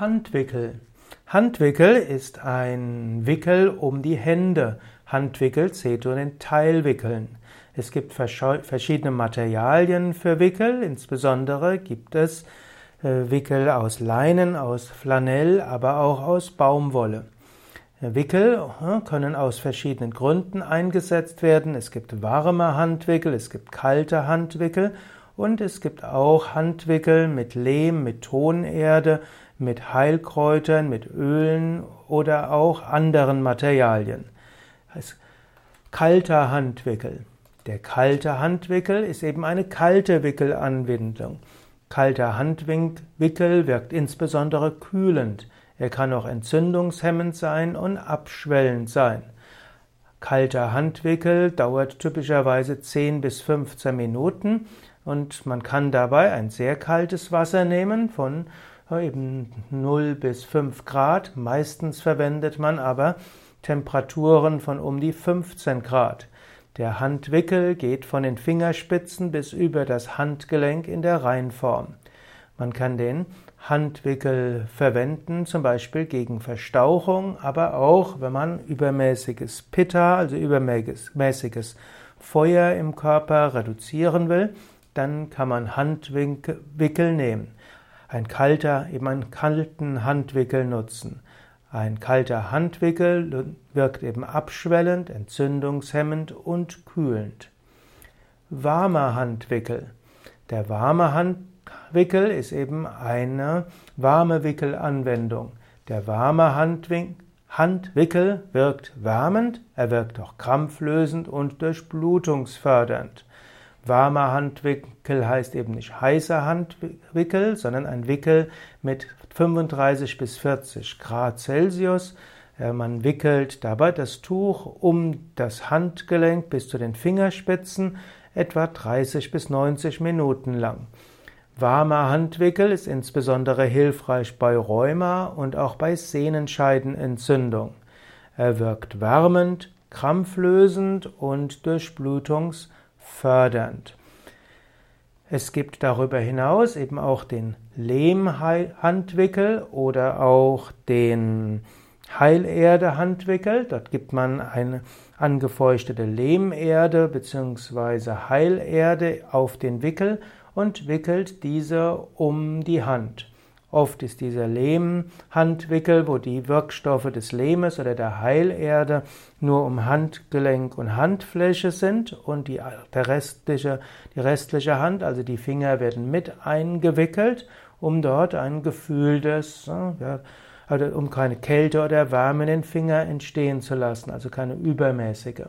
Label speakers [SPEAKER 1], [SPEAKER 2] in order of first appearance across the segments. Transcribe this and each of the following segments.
[SPEAKER 1] Handwickel. Handwickel ist ein Wickel um die Hände. Handwickel zählt zu den Teilwickeln. Es gibt verschiedene Materialien für Wickel, insbesondere gibt es äh, Wickel aus Leinen, aus Flanell, aber auch aus Baumwolle. Wickel äh, können aus verschiedenen Gründen eingesetzt werden. Es gibt warme Handwickel, es gibt kalte Handwickel und es gibt auch Handwickel mit Lehm, mit Tonerde, mit Heilkräutern, mit Ölen oder auch anderen Materialien. Das kalter Handwickel. Der kalte Handwickel ist eben eine kalte Wickelanwendung. Kalter Handwickel wirkt insbesondere kühlend. Er kann auch entzündungshemmend sein und abschwellend sein. Kalter Handwickel dauert typischerweise 10 bis 15 Minuten und man kann dabei ein sehr kaltes Wasser nehmen von eben 0 bis 5 Grad. Meistens verwendet man aber Temperaturen von um die 15 Grad. Der Handwickel geht von den Fingerspitzen bis über das Handgelenk in der Reinform. Man kann den Handwickel verwenden, zum Beispiel gegen Verstauchung, aber auch, wenn man übermäßiges Pitta, also übermäßiges Feuer im Körper reduzieren will, dann kann man Handwickel nehmen. Ein kalter, eben einen kalten Handwickel nutzen. Ein kalter Handwickel wirkt eben abschwellend, entzündungshemmend und kühlend. Warmer Handwickel. Der warme Handwickel ist eben eine warme Wickelanwendung. Der warme Handwickel wirkt wärmend, er wirkt auch krampflösend und durchblutungsfördernd. Warmer Handwickel heißt eben nicht heißer Handwickel, sondern ein Wickel mit 35 bis 40 Grad Celsius. Man wickelt dabei das Tuch um das Handgelenk bis zu den Fingerspitzen etwa 30 bis 90 Minuten lang. Warmer Handwickel ist insbesondere hilfreich bei Rheuma und auch bei Sehnenscheidenentzündung. Er wirkt wärmend, krampflösend und durchblutungs fördernd. Es gibt darüber hinaus eben auch den Lehmhandwickel oder auch den Heilerde-Handwickel. Dort gibt man eine angefeuchtete Lehmerde bzw. Heilerde auf den Wickel und wickelt diese um die Hand. Oft ist dieser Lehmhandwickel, wo die Wirkstoffe des Lehmes oder der Heilerde nur um Handgelenk und Handfläche sind und die, der restliche, die restliche Hand, also die Finger, werden mit eingewickelt, um dort ein Gefühl des, ja, also um keine Kälte oder Wärme in den Finger entstehen zu lassen, also keine übermäßige.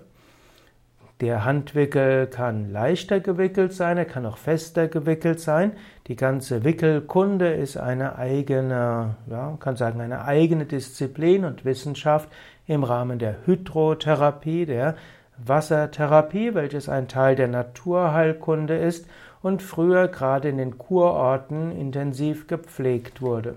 [SPEAKER 1] Der Handwickel kann leichter gewickelt sein, er kann auch fester gewickelt sein. Die ganze Wickelkunde ist eine eigene, ja, man kann sagen, eine eigene Disziplin und Wissenschaft im Rahmen der Hydrotherapie, der Wassertherapie, welches ein Teil der Naturheilkunde ist und früher gerade in den Kurorten intensiv gepflegt wurde.